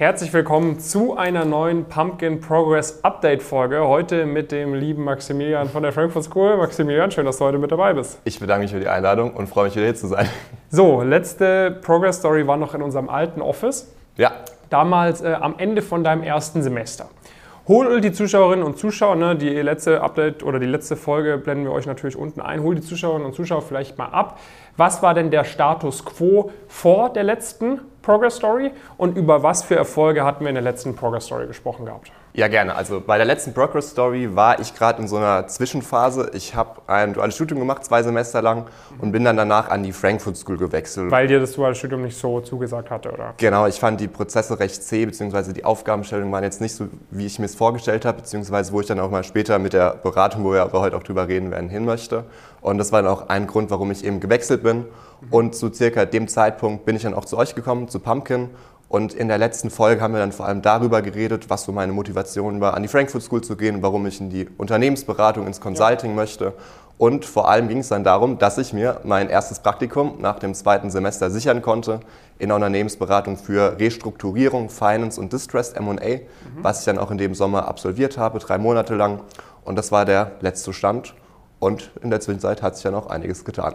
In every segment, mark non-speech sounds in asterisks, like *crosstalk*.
Herzlich willkommen zu einer neuen Pumpkin Progress Update Folge. Heute mit dem lieben Maximilian von der Frankfurt School. Maximilian, schön, dass du heute mit dabei bist. Ich bedanke mich für die Einladung und freue mich wieder hier zu sein. So, letzte Progress Story war noch in unserem alten Office. Ja. Damals äh, am Ende von deinem ersten Semester. Hol die Zuschauerinnen und Zuschauer, ne, die letzte Update oder die letzte Folge blenden wir euch natürlich unten ein. Hol die Zuschauerinnen und Zuschauer vielleicht mal ab. Was war denn der Status quo vor der letzten Progress Story und über was für Erfolge hatten wir in der letzten Progress Story gesprochen gehabt? Ja, gerne. Also bei der letzten Progress Story war ich gerade in so einer Zwischenphase. Ich habe ein duales Studium gemacht, zwei Semester lang, und bin dann danach an die Frankfurt School gewechselt. Weil dir das duale Studium nicht so zugesagt hatte, oder? Genau, ich fand die Prozesse recht zäh, beziehungsweise die Aufgabenstellungen waren jetzt nicht so, wie ich mir es vorgestellt habe, beziehungsweise wo ich dann auch mal später mit der Beratung, wo wir aber heute auch drüber reden werden, hin möchte. Und das war dann auch ein Grund, warum ich eben gewechselt bin. Und zu circa dem Zeitpunkt bin ich dann auch zu euch gekommen, zu Pumpkin und in der letzten Folge haben wir dann vor allem darüber geredet, was so meine Motivation war, an die Frankfurt School zu gehen, warum ich in die Unternehmensberatung, ins Consulting ja. möchte. Und vor allem ging es dann darum, dass ich mir mein erstes Praktikum nach dem zweiten Semester sichern konnte in der Unternehmensberatung für Restrukturierung, Finance und Distressed M&A, mhm. was ich dann auch in dem Sommer absolviert habe, drei Monate lang. Und das war der letzte Stand. Und in der Zwischenzeit hat sich ja noch einiges getan.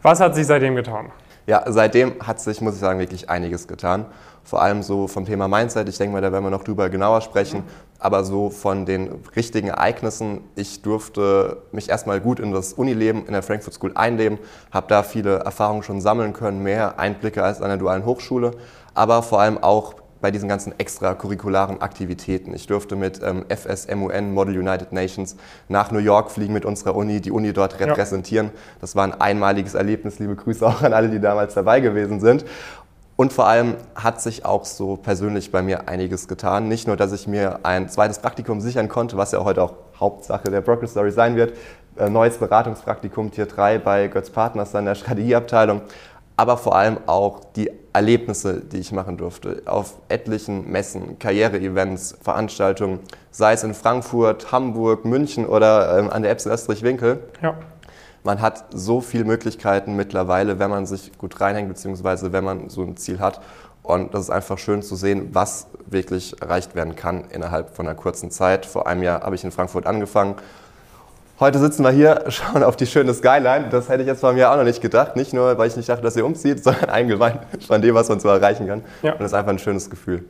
Was hat sich seitdem getan? Ja, seitdem hat sich, muss ich sagen, wirklich einiges getan. Vor allem so vom Thema Mindset, ich denke mal, da werden wir noch drüber genauer sprechen. Aber so von den richtigen Ereignissen, ich durfte mich erstmal gut in das Unileben in der Frankfurt School einleben, habe da viele Erfahrungen schon sammeln können, mehr Einblicke als an der dualen Hochschule, aber vor allem auch bei diesen ganzen extracurricularen Aktivitäten. Ich durfte mit ähm, FSMUN, Model United Nations, nach New York fliegen mit unserer Uni, die Uni dort repräsentieren. Ja. Das war ein einmaliges Erlebnis. Liebe Grüße auch an alle, die damals dabei gewesen sind. Und vor allem hat sich auch so persönlich bei mir einiges getan. Nicht nur, dass ich mir ein zweites Praktikum sichern konnte, was ja heute auch Hauptsache der Broker Story sein wird. Äh, neues Beratungspraktikum Tier 3 bei Götz Partners in der Strategieabteilung. Aber vor allem auch die Erlebnisse, die ich machen durfte. Auf etlichen Messen, Karriere-Events, Veranstaltungen, sei es in Frankfurt, Hamburg, München oder ähm, an der Epsil Österreich-Winkel. Ja man hat so viele Möglichkeiten mittlerweile, wenn man sich gut reinhängt, beziehungsweise wenn man so ein Ziel hat. Und das ist einfach schön zu sehen, was wirklich erreicht werden kann innerhalb von einer kurzen Zeit. Vor einem Jahr habe ich in Frankfurt angefangen. Heute sitzen wir hier, *laughs* schauen auf die schöne Skyline. Das hätte ich jetzt von mir auch noch nicht gedacht. Nicht nur, weil ich nicht dachte, dass ihr umzieht, *laughs* sondern allgemein von dem, was man so erreichen kann. Ja. Und das ist einfach ein schönes Gefühl.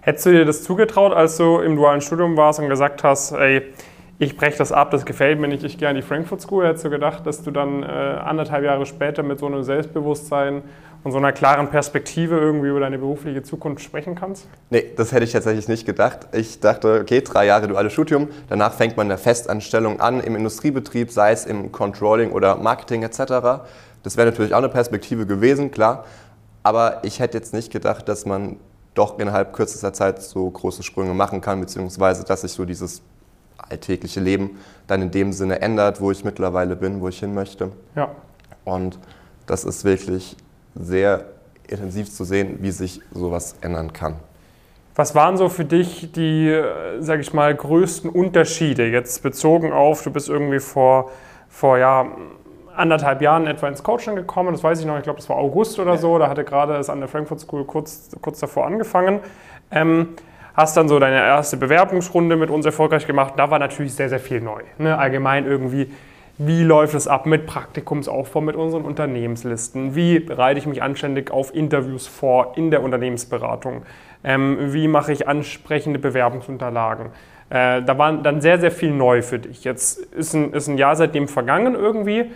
Hättest du dir das zugetraut, als du im dualen Studium warst und gesagt hast, ey, ich breche das ab, das gefällt mir nicht, ich gehe an die Frankfurt School. Hättest du gedacht, dass du dann äh, anderthalb Jahre später mit so einem Selbstbewusstsein und so einer klaren Perspektive irgendwie über deine berufliche Zukunft sprechen kannst? Nee, das hätte ich tatsächlich nicht gedacht. Ich dachte, okay, drei Jahre duales Studium, danach fängt man eine Festanstellung an im Industriebetrieb, sei es im Controlling oder Marketing etc. Das wäre natürlich auch eine Perspektive gewesen, klar. Aber ich hätte jetzt nicht gedacht, dass man doch innerhalb kürzester Zeit so große Sprünge machen kann, beziehungsweise dass sich so dieses alltägliche Leben dann in dem Sinne ändert, wo ich mittlerweile bin, wo ich hin möchte. Ja. Und das ist wirklich sehr intensiv zu sehen, wie sich sowas ändern kann. Was waren so für dich die, sage ich mal, größten Unterschiede jetzt bezogen auf, du bist irgendwie vor, vor ja, anderthalb Jahren etwa ins Coaching gekommen, das weiß ich noch, ich glaube, das war August oder so, da hatte gerade es an der Frankfurt School kurz, kurz davor angefangen. Ähm, hast dann so deine erste Bewerbungsrunde mit uns erfolgreich gemacht. Da war natürlich sehr, sehr viel neu. Ne? Allgemein irgendwie, wie läuft es ab mit Praktikumsaufbau, mit unseren Unternehmenslisten? Wie bereite ich mich anständig auf Interviews vor in der Unternehmensberatung? Ähm, wie mache ich ansprechende Bewerbungsunterlagen? Äh, da war dann sehr, sehr viel neu für dich. Jetzt ist ein, ist ein Jahr seitdem vergangen irgendwie.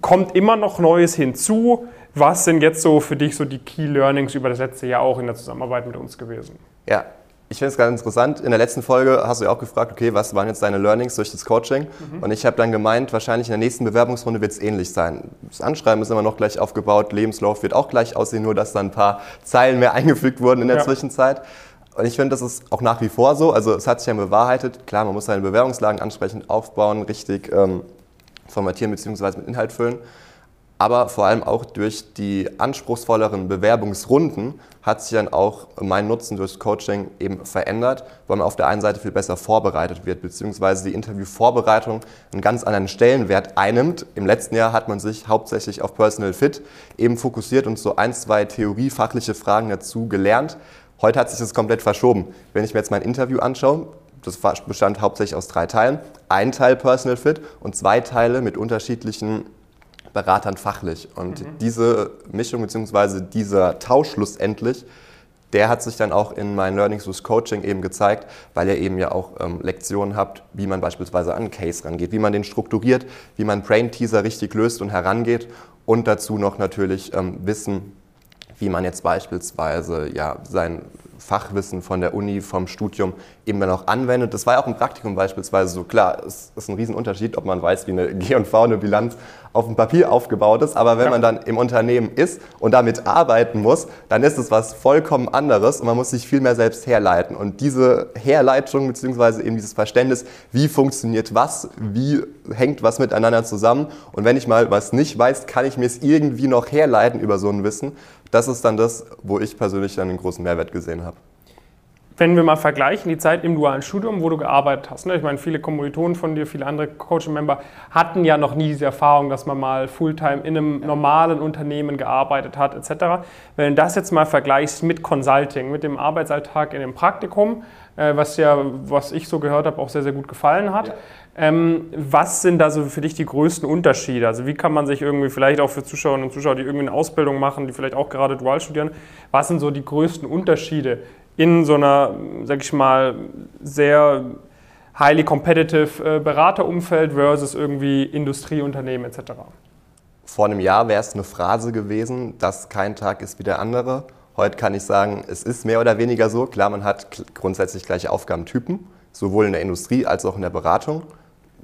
Kommt immer noch Neues hinzu. Was sind jetzt so für dich so die Key Learnings über das letzte Jahr auch in der Zusammenarbeit mit uns gewesen? Ja, ich finde es ganz interessant. In der letzten Folge hast du ja auch gefragt, okay, was waren jetzt deine Learnings durch das Coaching? Mhm. Und ich habe dann gemeint, wahrscheinlich in der nächsten Bewerbungsrunde wird es ähnlich sein. Das Anschreiben ist immer noch gleich aufgebaut, Lebenslauf wird auch gleich aussehen, nur dass da ein paar Zeilen mehr *laughs* eingefügt wurden in der ja. Zwischenzeit. Und ich finde, das ist auch nach wie vor so. Also es hat sich ja bewahrheitet. Klar, man muss seine Bewerbungslagen ansprechend aufbauen, richtig ähm, formatieren bzw. mit Inhalt füllen aber vor allem auch durch die anspruchsvolleren Bewerbungsrunden hat sich dann auch mein Nutzen durchs Coaching eben verändert, weil man auf der einen Seite viel besser vorbereitet wird, beziehungsweise die Interviewvorbereitung einen ganz anderen Stellenwert einnimmt. Im letzten Jahr hat man sich hauptsächlich auf Personal Fit eben fokussiert und so ein, zwei theoriefachliche Fragen dazu gelernt, Heute hat sich das komplett verschoben. Wenn ich mir jetzt mein Interview anschaue, das bestand hauptsächlich aus drei Teilen. Ein Teil Personal Fit und zwei Teile mit unterschiedlichen Beratern fachlich. Und mhm. diese Mischung bzw. dieser Tausch schlussendlich, der hat sich dann auch in meinen Learnings with Coaching eben gezeigt, weil ihr eben ja auch ähm, Lektionen habt, wie man beispielsweise an einen Case rangeht, wie man den strukturiert, wie man Brain Teaser richtig löst und herangeht und dazu noch natürlich ähm, Wissen, wie man jetzt beispielsweise ja, sein Fachwissen von der Uni, vom Studium eben dann auch anwendet. Das war ja auch im Praktikum beispielsweise so. Klar, es ist ein Riesenunterschied, ob man weiß, wie eine G&V, eine Bilanz auf dem Papier aufgebaut ist. Aber wenn ja. man dann im Unternehmen ist und damit arbeiten muss, dann ist es was vollkommen anderes und man muss sich viel mehr selbst herleiten. Und diese Herleitung bzw. eben dieses Verständnis, wie funktioniert was, wie hängt was miteinander zusammen und wenn ich mal was nicht weiß, kann ich mir es irgendwie noch herleiten über so ein Wissen. Das ist dann das, wo ich persönlich einen großen Mehrwert gesehen habe wenn wir mal vergleichen, die Zeit im dualen Studium, wo du gearbeitet hast, ne? ich meine, viele Kommilitonen von dir, viele andere Coaching-Member hatten ja noch nie diese Erfahrung, dass man mal Fulltime in einem normalen Unternehmen gearbeitet hat, etc. Wenn du das jetzt mal vergleichst mit Consulting, mit dem Arbeitsalltag in dem Praktikum, äh, was ja, was ich so gehört habe, auch sehr, sehr gut gefallen hat. Ja. Ähm, was sind da so für dich die größten Unterschiede? Also wie kann man sich irgendwie vielleicht auch für Zuschauerinnen und Zuschauer, die irgendwie eine Ausbildung machen, die vielleicht auch gerade dual studieren, was sind so die größten Unterschiede in so einer, sag ich mal, sehr highly competitive äh, Beraterumfeld versus irgendwie Industrieunternehmen etc. Vor einem Jahr wäre es eine Phrase gewesen, dass kein Tag ist wie der andere. Heute kann ich sagen, es ist mehr oder weniger so. Klar, man hat grundsätzlich gleiche Aufgabentypen, sowohl in der Industrie als auch in der Beratung.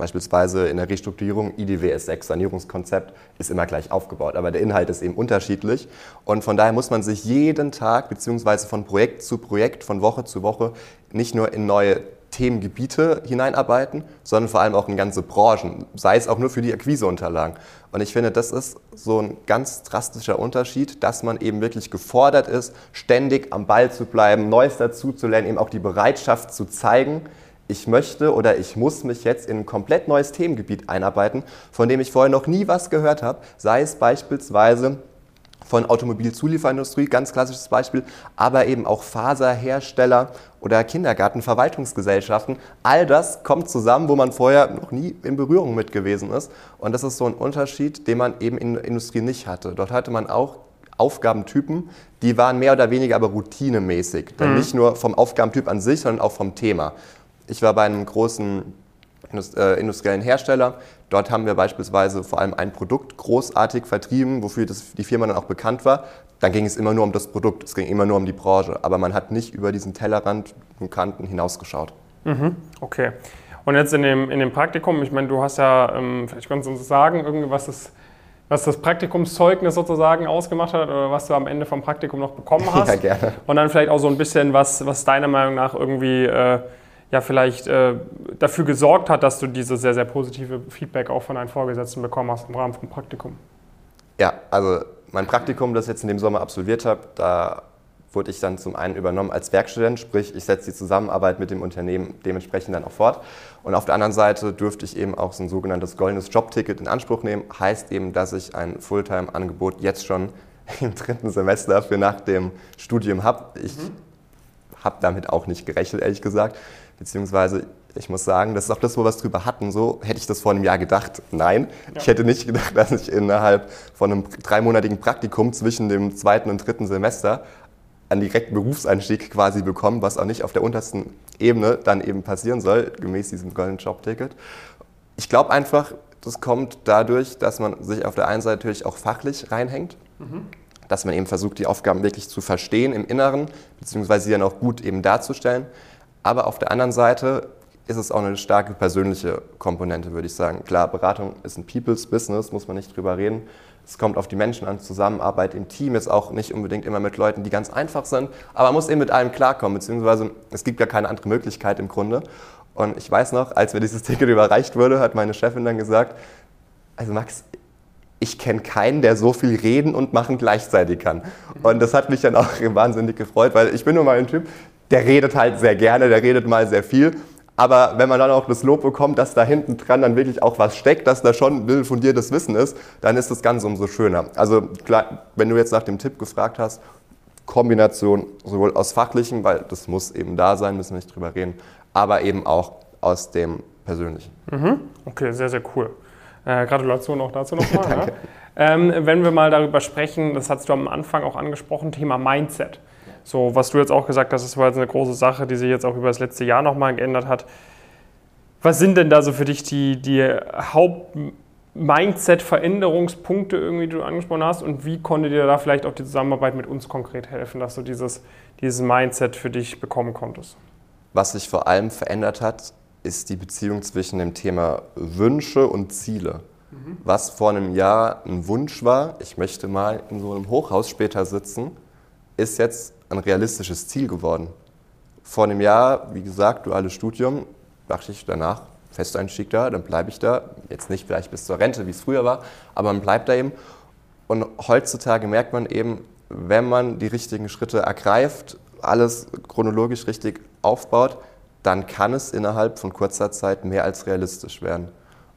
Beispielsweise in der Restrukturierung IDWS 6 Sanierungskonzept ist immer gleich aufgebaut, aber der Inhalt ist eben unterschiedlich und von daher muss man sich jeden Tag beziehungsweise von Projekt zu Projekt, von Woche zu Woche nicht nur in neue Themengebiete hineinarbeiten, sondern vor allem auch in ganze Branchen, sei es auch nur für die Akquiseunterlagen. Und ich finde, das ist so ein ganz drastischer Unterschied, dass man eben wirklich gefordert ist, ständig am Ball zu bleiben, Neues dazu zu lernen, eben auch die Bereitschaft zu zeigen, ich möchte oder ich muss mich jetzt in ein komplett neues Themengebiet einarbeiten, von dem ich vorher noch nie was gehört habe, sei es beispielsweise von Automobilzulieferindustrie, ganz klassisches Beispiel, aber eben auch Faserhersteller oder Kindergartenverwaltungsgesellschaften. All das kommt zusammen, wo man vorher noch nie in Berührung mit gewesen ist. Und das ist so ein Unterschied, den man eben in der Industrie nicht hatte. Dort hatte man auch Aufgabentypen, die waren mehr oder weniger aber routinemäßig. Dann mhm. nicht nur vom Aufgabentyp an sich, sondern auch vom Thema. Ich war bei einem großen äh, industriellen Hersteller. Dort haben wir beispielsweise vor allem ein Produkt großartig vertrieben, wofür das, die Firma dann auch bekannt war. Dann ging es immer nur um das Produkt, es ging immer nur um die Branche. Aber man hat nicht über diesen Tellerrand und Kanten hinausgeschaut. Mhm, okay. Und jetzt in dem, in dem Praktikum, ich meine, du hast ja, ähm, vielleicht kannst du uns sagen, irgendwie, was das, was das Praktikumszeugnis sozusagen ausgemacht hat oder was du am Ende vom Praktikum noch bekommen *laughs* hast. Ja, gerne. Und dann vielleicht auch so ein bisschen, was, was deiner Meinung nach irgendwie äh, ja vielleicht äh, dafür gesorgt hat, dass du dieses sehr, sehr positive Feedback auch von deinen Vorgesetzten bekommen hast im Rahmen vom Praktikum? Ja, also mein Praktikum, das ich jetzt in dem Sommer absolviert habe, da wurde ich dann zum einen übernommen als Werkstudent, sprich ich setze die Zusammenarbeit mit dem Unternehmen dementsprechend dann auch fort. Und auf der anderen Seite dürfte ich eben auch so ein sogenanntes goldenes Jobticket in Anspruch nehmen. Heißt eben, dass ich ein Fulltime-Angebot jetzt schon *laughs* im dritten Semester für nach dem Studium habe. Ich mhm. habe damit auch nicht gerechnet, ehrlich gesagt. Beziehungsweise, ich muss sagen, das ist auch das, wo wir es drüber hatten. So hätte ich das vor einem Jahr gedacht. Nein, ja. ich hätte nicht gedacht, *laughs* dass ich innerhalb von einem dreimonatigen Praktikum zwischen dem zweiten und dritten Semester einen direkten Berufseinstieg quasi bekomme, was auch nicht auf der untersten Ebene dann eben passieren soll, gemäß diesem Golden Job-Ticket. Ich glaube einfach, das kommt dadurch, dass man sich auf der einen Seite natürlich auch fachlich reinhängt. Mhm dass man eben versucht, die Aufgaben wirklich zu verstehen im Inneren, beziehungsweise sie dann auch gut eben darzustellen. Aber auf der anderen Seite ist es auch eine starke persönliche Komponente, würde ich sagen. Klar, Beratung ist ein People's Business, muss man nicht drüber reden. Es kommt auf die Menschen an, Zusammenarbeit im Team ist auch nicht unbedingt immer mit Leuten, die ganz einfach sind, aber man muss eben mit allem klarkommen, beziehungsweise es gibt ja keine andere Möglichkeit im Grunde. Und ich weiß noch, als mir dieses Ticket überreicht wurde, hat meine Chefin dann gesagt, also Max, ich kenne keinen, der so viel reden und machen gleichzeitig kann. Und das hat mich dann auch *laughs* wahnsinnig gefreut, weil ich bin nur mal ein Typ, der redet halt sehr gerne, der redet mal sehr viel. Aber wenn man dann auch das Lob bekommt, dass da hinten dran dann wirklich auch was steckt, dass da schon ein fundiertes Wissen ist, dann ist das Ganze umso schöner. Also klar, wenn du jetzt nach dem Tipp gefragt hast, Kombination sowohl aus fachlichem, weil das muss eben da sein, müssen wir nicht drüber reden, aber eben auch aus dem persönlichen. Mhm. Okay, sehr, sehr cool. Äh, Gratulation auch dazu *laughs* nochmal. ja. ähm, wenn wir mal darüber sprechen, das hast du am Anfang auch angesprochen, Thema Mindset. So, was du jetzt auch gesagt hast, das war jetzt eine große Sache, die sich jetzt auch über das letzte Jahr nochmal geändert hat. Was sind denn da so für dich die, die Haupt-Mindset-Veränderungspunkte, irgendwie, die du angesprochen hast? Und wie konnte dir da vielleicht auch die Zusammenarbeit mit uns konkret helfen, dass du dieses, dieses Mindset für dich bekommen konntest? Was sich vor allem verändert hat, ist die Beziehung zwischen dem Thema Wünsche und Ziele. Mhm. Was vor einem Jahr ein Wunsch war, ich möchte mal in so einem Hochhaus später sitzen, ist jetzt ein realistisches Ziel geworden. Vor einem Jahr, wie gesagt, duales Studium, dachte ich danach, Festeinstieg da, dann bleibe ich da. Jetzt nicht vielleicht bis zur Rente, wie es früher war, aber man bleibt da eben. Und heutzutage merkt man eben, wenn man die richtigen Schritte ergreift, alles chronologisch richtig aufbaut, dann kann es innerhalb von kurzer Zeit mehr als realistisch werden.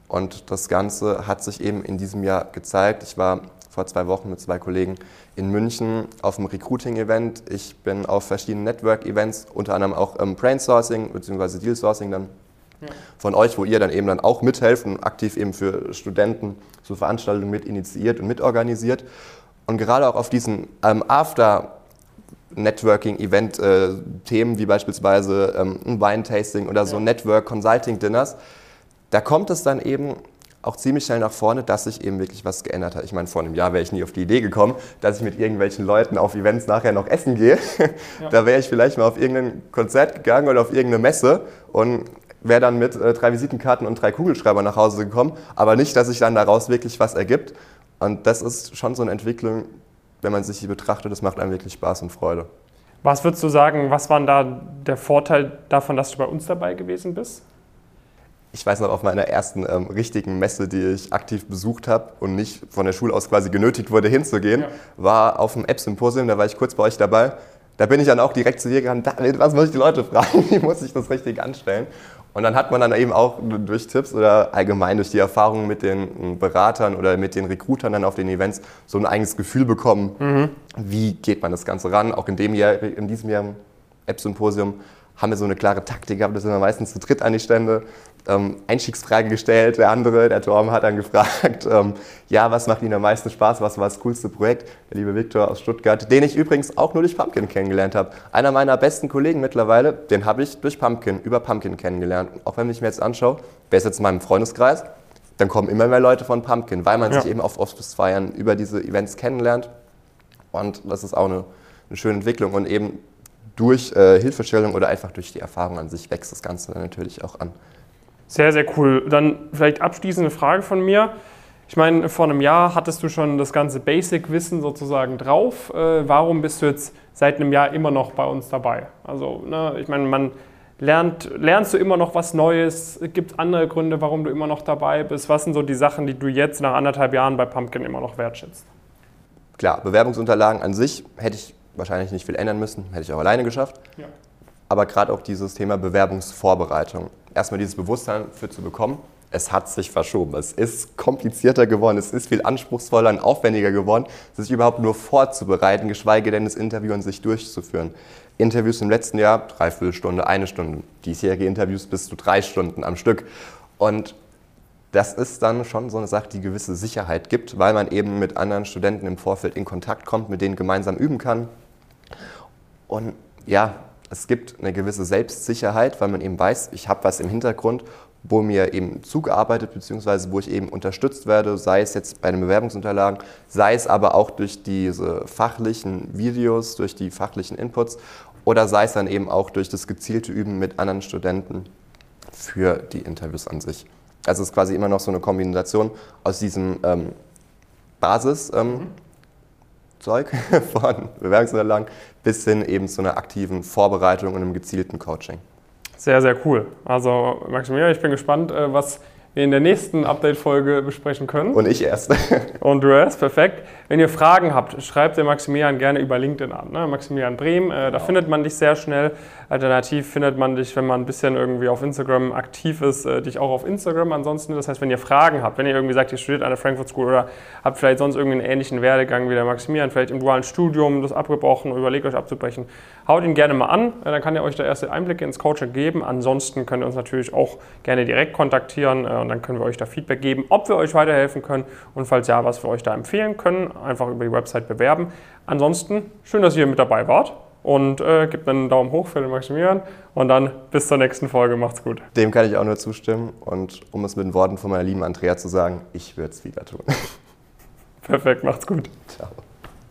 Und das Ganze hat sich eben in diesem Jahr gezeigt. Ich war vor zwei Wochen mit zwei Kollegen in München auf einem Recruiting-Event. Ich bin auf verschiedenen Network-Events, unter anderem auch ähm, Brain-Sourcing bzw. Deal-Sourcing dann ja. von euch, wo ihr dann eben dann auch mithelft und aktiv eben für Studenten so Veranstaltungen mit initiiert und mitorganisiert. Und gerade auch auf diesen ähm, After- Networking-Event-Themen, äh, wie beispielsweise ähm, ein Wine-Tasting oder so. Network-Consulting-Dinners, da kommt es dann eben auch ziemlich schnell nach vorne, dass sich eben wirklich was geändert hat. Ich meine, vor einem Jahr wäre ich nie auf die Idee gekommen, dass ich mit irgendwelchen Leuten auf Events nachher noch essen gehe. Ja. Da wäre ich vielleicht mal auf irgendein Konzert gegangen oder auf irgendeine Messe und wäre dann mit äh, drei Visitenkarten und drei Kugelschreibern nach Hause gekommen, aber nicht, dass sich dann daraus wirklich was ergibt. Und das ist schon so eine Entwicklung, wenn man sich die betrachtet, das macht einem wirklich Spaß und Freude. Was würdest du sagen, was war da der Vorteil davon, dass du bei uns dabei gewesen bist? Ich weiß noch, auf meiner ersten ähm, richtigen Messe, die ich aktiv besucht habe und nicht von der Schule aus quasi genötigt wurde, hinzugehen, ja. war auf dem App-Symposium, da war ich kurz bei euch dabei. Da bin ich dann auch direkt zu dir gegangen, was muss ich die Leute fragen, *laughs* wie muss ich das richtig anstellen? Und dann hat man dann eben auch durch Tipps oder allgemein durch die Erfahrungen mit den Beratern oder mit den Recruitern dann auf den Events so ein eigenes Gefühl bekommen, mhm. wie geht man das Ganze ran. Auch in, dem Jahr, in diesem Jahr im App-Symposium haben wir so eine klare Taktik gehabt, da sind wir meistens zu dritt an die Stände ähm, Einstiegsfrage gestellt. Der andere, der Torben, hat dann *laughs* gefragt, ähm, ja, was macht Ihnen am meisten Spaß? Was war das coolste Projekt? Der liebe Viktor aus Stuttgart, den ich übrigens auch nur durch Pumpkin kennengelernt habe. Einer meiner besten Kollegen mittlerweile, den habe ich durch Pumpkin, über Pumpkin kennengelernt. Auch wenn ich mir jetzt anschaue, wer ist jetzt in meinem Freundeskreis? Dann kommen immer mehr Leute von Pumpkin, weil man ja. sich eben auf Office-Feiern über diese Events kennenlernt. Und das ist auch eine, eine schöne Entwicklung. Und eben durch äh, Hilfestellung oder einfach durch die Erfahrung an sich wächst das Ganze dann natürlich auch an. Sehr, sehr cool. Dann vielleicht abschließende Frage von mir. Ich meine, vor einem Jahr hattest du schon das ganze Basic-Wissen sozusagen drauf. Äh, warum bist du jetzt seit einem Jahr immer noch bei uns dabei? Also, ne, ich meine, man lernt, lernst du immer noch was Neues? Gibt es andere Gründe, warum du immer noch dabei bist? Was sind so die Sachen, die du jetzt nach anderthalb Jahren bei Pumpkin immer noch wertschätzt? Klar, Bewerbungsunterlagen an sich hätte ich wahrscheinlich nicht viel ändern müssen, hätte ich auch alleine geschafft. Ja. Aber gerade auch dieses Thema Bewerbungsvorbereitung erstmal dieses Bewusstsein für zu bekommen, es hat sich verschoben. Es ist komplizierter geworden, es ist viel anspruchsvoller und aufwendiger geworden, sich überhaupt nur vorzubereiten, geschweige denn das Interview an sich durchzuführen. Interviews im letzten Jahr, dreiviertel Stunde, eine Stunde. Diesjährige Interviews bis zu drei Stunden am Stück. Und das ist dann schon so eine Sache, die gewisse Sicherheit gibt, weil man eben mit anderen Studenten im Vorfeld in Kontakt kommt, mit denen gemeinsam üben kann. Und ja, es gibt eine gewisse Selbstsicherheit, weil man eben weiß, ich habe was im Hintergrund, wo mir eben zugearbeitet bzw. wo ich eben unterstützt werde, sei es jetzt bei den Bewerbungsunterlagen, sei es aber auch durch diese fachlichen Videos, durch die fachlichen Inputs oder sei es dann eben auch durch das gezielte Üben mit anderen Studenten für die Interviews an sich. Also es ist quasi immer noch so eine Kombination aus diesem ähm, Basis. Ähm, mhm. Zeug *laughs* von Bewerbungsunterlagen bis hin eben zu einer aktiven Vorbereitung und einem gezielten Coaching. Sehr, sehr cool. Also Maximilian, ich bin gespannt, äh, was wir in der nächsten Update-Folge besprechen können. Und ich erst. *laughs* Und du erst, perfekt. Wenn ihr Fragen habt, schreibt den Maximilian gerne über LinkedIn an. Ne? Maximilian Brehm, äh, da findet man dich sehr schnell. Alternativ findet man dich, wenn man ein bisschen irgendwie auf Instagram aktiv ist, äh, dich auch auf Instagram ansonsten. Das heißt, wenn ihr Fragen habt, wenn ihr irgendwie sagt, ihr studiert an der Frankfurt School oder habt vielleicht sonst irgendwie einen ähnlichen Werdegang wie der Maximilian, vielleicht im dualen Studium, das abgebrochen oder überlegt euch abzubrechen, haut ihn gerne mal an. Äh, dann kann er euch da erste Einblicke ins Coaching geben. Ansonsten könnt ihr uns natürlich auch gerne direkt kontaktieren äh, und dann können wir euch da Feedback geben, ob wir euch weiterhelfen können und falls ja, was wir euch da empfehlen können einfach über die Website bewerben. Ansonsten, schön, dass ihr mit dabei wart und äh, gebt einen Daumen hoch für den Maximilian und dann bis zur nächsten Folge. Macht's gut. Dem kann ich auch nur zustimmen und um es mit den Worten von meiner lieben Andrea zu sagen, ich würde es wieder tun. Perfekt, macht's gut. Ciao.